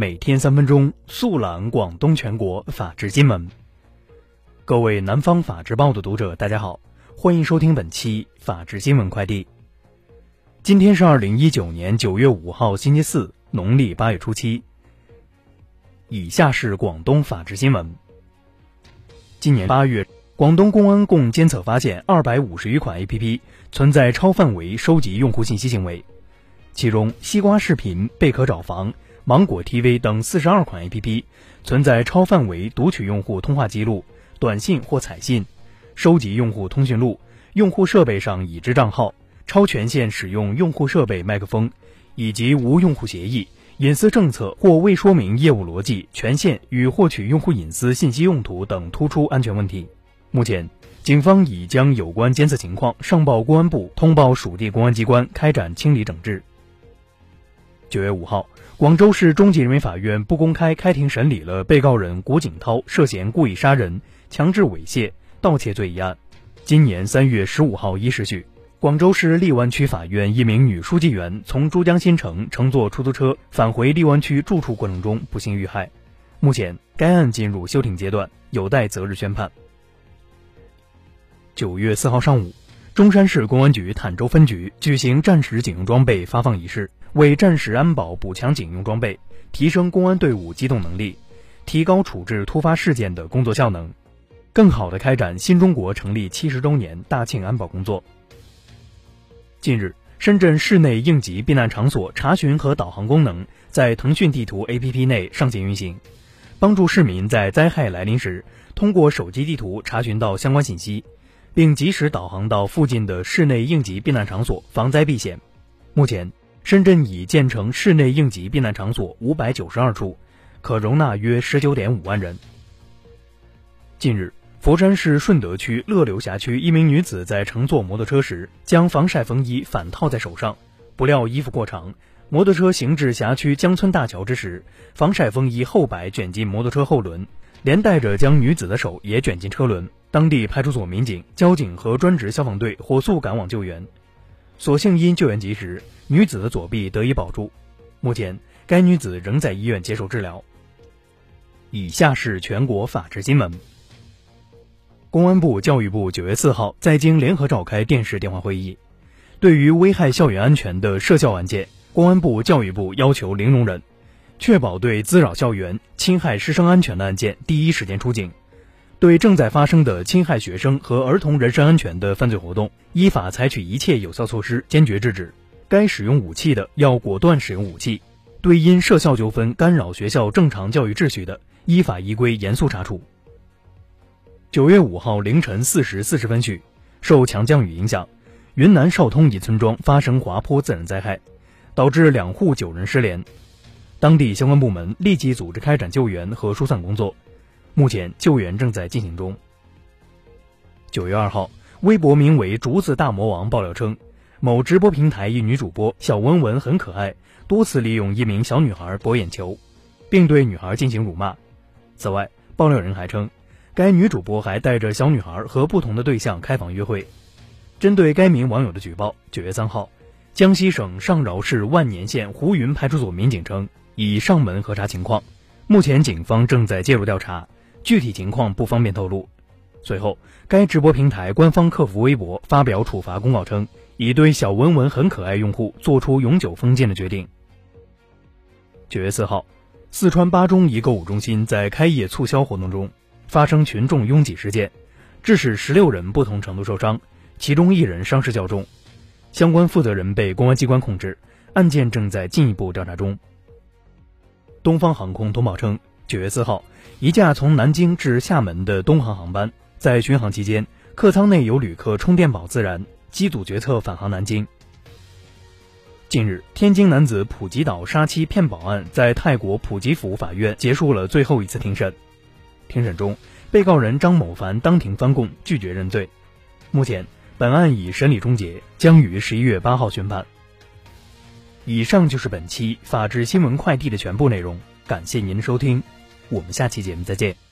每天三分钟速览广东全国法治新闻。各位南方法制报的读者，大家好，欢迎收听本期法治新闻快递。今天是二零一九年九月五号，星期四，农历八月初七。以下是广东法治新闻。今年八月，广东公安共监测发现二百五十余款 APP 存在超范围收集用户信息行为，其中西瓜视频、贝壳找房。芒果 TV 等四十二款 APP 存在超范围读取用户通话记录、短信或彩信，收集用户通讯录、用户设备上已知账号、超权限使用用户设备麦克风，以及无用户协议、隐私政策或未说明业务逻辑、权限与获取用户隐私信息用途等突出安全问题。目前，警方已将有关监测情况上报公安部，通报属地公安机关开展清理整治。九月五号。广州市中级人民法院不公开开庭审理了被告人谷景涛涉嫌故意杀人、强制猥亵、盗窃罪一案。今年三月十五号一时许，广州市荔湾区法院一名女书记员从珠江新城乘坐出租车返回荔湾区住处过程中不幸遇害。目前，该案进入休庭阶段，有待择日宣判。九月四号上午，中山市公安局坦洲分局举行战时警用装备发放仪式。为战时安保补强警用装备，提升公安队伍机动能力，提高处置突发事件的工作效能，更好地开展新中国成立七十周年大庆安保工作。近日，深圳市内应急避难场所查询和导航功能在腾讯地图 APP 内上线运行，帮助市民在灾害来临时通过手机地图查询到相关信息，并及时导航到附近的市内应急避难场所防灾避险。目前。深圳已建成室内应急避难场所五百九十二处，可容纳约十九点五万人。近日，佛山市顺德区乐流辖区一名女子在乘坐摩托车时，将防晒风衣反套在手上，不料衣服过长，摩托车行至辖区江村大桥之时，防晒风衣后摆卷进摩托车后轮，连带着将女子的手也卷进车轮。当地派出所民警、交警和专职消防队火速赶往救援。所幸因救援及时，女子的左臂得以保住。目前，该女子仍在医院接受治疗。以下是全国法制新闻。公安部、教育部九月四号在京联合召开电视电话会议，对于危害校园安全的涉校案件，公安部、教育部要求零容忍，确保对滋扰校园、侵害师生安全的案件第一时间出警。对正在发生的侵害学生和儿童人身安全的犯罪活动，依法采取一切有效措施，坚决制止。该使用武器的，要果断使用武器；对因涉校纠纷干扰学校正常教育秩序的，依法依规严肃查处。九月五号凌晨四时四十分许，受强降雨影响，云南昭通一村庄发生滑坡自然灾害，导致两户九人失联。当地相关部门立即组织开展救援和疏散工作。目前救援正在进行中。九月二号，微博名为“竹子大魔王”爆料称，某直播平台一女主播小文文很可爱，多次利用一名小女孩博眼球，并对女孩进行辱骂。此外，爆料人还称，该女主播还带着小女孩和不同的对象开房约会。针对该名网友的举报，九月三号，江西省上饶市万年县胡云派出所民警称，已上门核查情况，目前警方正在介入调查。具体情况不方便透露。随后，该直播平台官方客服微博发表处罚公告称，已对小文文很可爱用户做出永久封禁的决定。九月四号，四川巴中一购物中心在开业促销活动中发生群众拥挤事件，致使十六人不同程度受伤，其中一人伤势较重，相关负责人被公安机关控制，案件正在进一步调查中。东方航空通报称。九月四号，一架从南京至厦门的东航航班在巡航期间，客舱内有旅客充电宝自燃，机组决策返航南京。近日，天津男子普吉岛杀妻骗保案在泰国普吉府法院结束了最后一次庭审。庭审中，被告人张某凡当庭翻供，拒绝认罪。目前，本案已审理终结，将于十一月八号宣判。以上就是本期法治新闻快递的全部内容，感谢您的收听。我们下期节目再见。